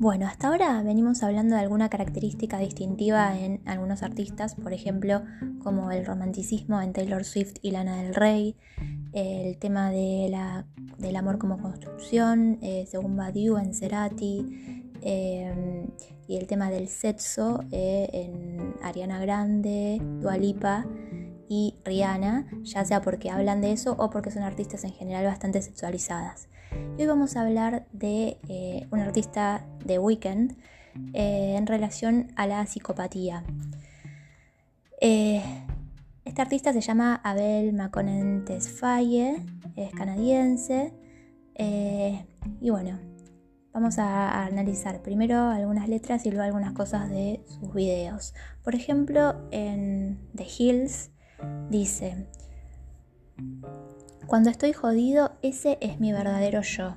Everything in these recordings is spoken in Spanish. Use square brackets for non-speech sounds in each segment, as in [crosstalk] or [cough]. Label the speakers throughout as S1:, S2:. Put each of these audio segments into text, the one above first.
S1: Bueno, hasta ahora venimos hablando de alguna característica distintiva en algunos artistas, por ejemplo, como el romanticismo en Taylor Swift y Lana del Rey, el tema de la, del amor como construcción, eh, según Badiou en Cerati, eh, y el tema del sexo eh, en Ariana Grande, Dualipa y Rihanna, ya sea porque hablan de eso o porque son artistas en general bastante sexualizadas. Y hoy vamos a hablar de eh, un artista de Weekend eh, en relación a la psicopatía. Eh, este artista se llama Abel Maconen Tesfaye, es canadiense. y bueno, vamos a, analizar primero algunas letras y luego algunas cosas de sus videos. Por ejemplo, en The Hills dice, cuando estoy jodido, ese es mi verdadero yo.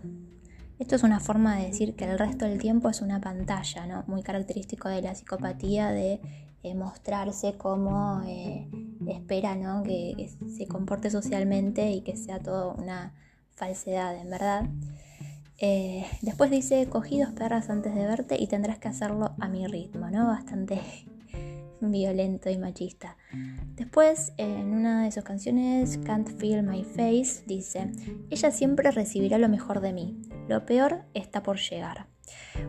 S1: Esto es una forma de decir que el resto del tiempo es una pantalla, ¿no? Muy característico de la psicopatía de eh, mostrarse como eh, espera, ¿no? Que, se comporte socialmente y que sea todo una falsedad, en verdad. Eh, después dice, cogí dos perras antes de verte y tendrás que hacerlo a mi ritmo, ¿no? Bastante violento y machista. Después, en una de sus canciones, Can't Feel My Face, dice, ella siempre recibirá lo mejor de mí, lo peor está por llegar.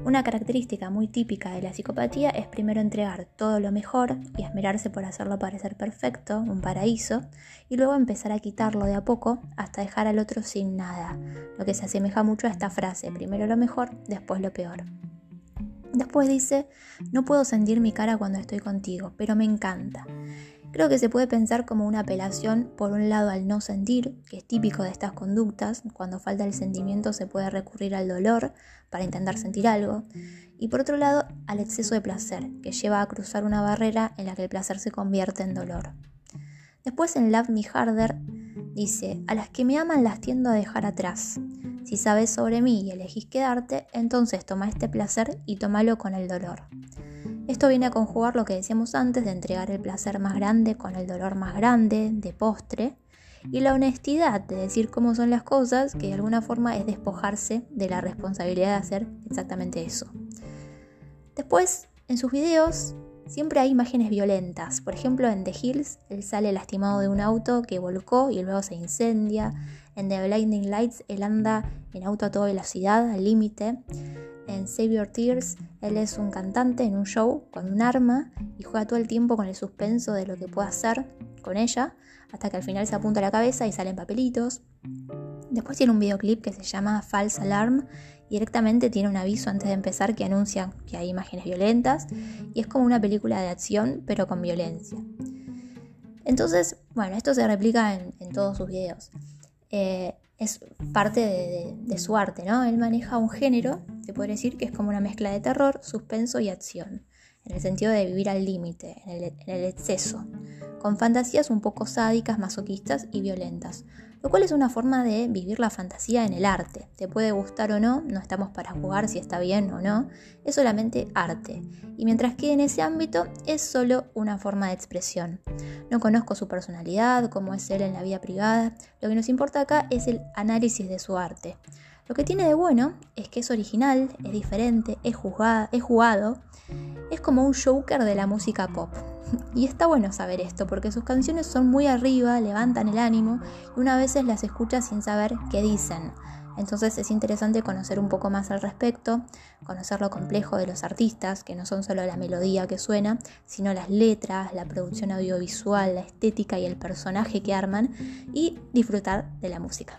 S1: Una característica muy típica de la psicopatía es primero entregar todo lo mejor y esmerarse por hacerlo parecer perfecto, un paraíso, y luego empezar a quitarlo de a poco hasta dejar al otro sin nada, lo que se asemeja mucho a esta frase, primero lo mejor, después lo peor. Después dice, no puedo sentir mi cara cuando estoy contigo, pero me encanta. Creo que se puede pensar como una apelación, por un lado, al no sentir, que es típico de estas conductas, cuando falta el sentimiento se puede recurrir al dolor para intentar sentir algo, y por otro lado, al exceso de placer, que lleva a cruzar una barrera en la que el placer se convierte en dolor. Después en Love Me Harder dice, a las que me aman las tiendo a dejar atrás. Si sabes sobre mí y elegís quedarte, entonces toma este placer y tómalo con el dolor. Esto viene a conjugar lo que decíamos antes de entregar el placer más grande con el dolor más grande, de postre, y la honestidad de decir cómo son las cosas, que de alguna forma es despojarse de la responsabilidad de hacer exactamente eso. Después, en sus videos, siempre hay imágenes violentas. Por ejemplo, en The Hills, él sale lastimado de un auto que volcó y luego se incendia. En The Blinding Lights, él anda en auto a toda velocidad, al límite. En Save Your Tears, él es un cantante en un show con un arma y juega todo el tiempo con el suspenso de lo que puede hacer con ella, hasta que al final se apunta a la cabeza y salen papelitos. Después tiene un videoclip que se llama False Alarm y directamente tiene un aviso antes de empezar que anuncia que hay imágenes violentas y es como una película de acción pero con violencia. Entonces, bueno, esto se replica en, en todos sus videos. Eh, es parte de, su arte, ¿no? Él maneja un género, se puede decir que es como una mezcla de terror, suspenso y acción, en el sentido de vivir al límite, en el exceso, con fantasías un poco sádicas, masoquistas y violentas, lo cual es una forma de vivir la fantasía en el arte. Te puede gustar o no, no estamos para jugar si está bien o no, es solamente arte. Y mientras quede en ese ámbito, es solo una forma de expresión. No conozco su personalidad, cómo es él en la vida privada, lo que nos importa acá es el análisis de su arte. Lo que tiene de bueno es que es original, es diferente, es, jugado, es jugado, es como un joker de la música pop. [laughs] Y está bueno saber esto, porque sus canciones son muy arriba, levantan el ánimo, y una vez las escucha sin saber qué dicen. Entonces es interesante conocer un poco más al respecto, conocer lo complejo de los artistas, que no son solo la melodía que suena, sino las letras, la producción audiovisual, la estética y el personaje que arman, y disfrutar de la música.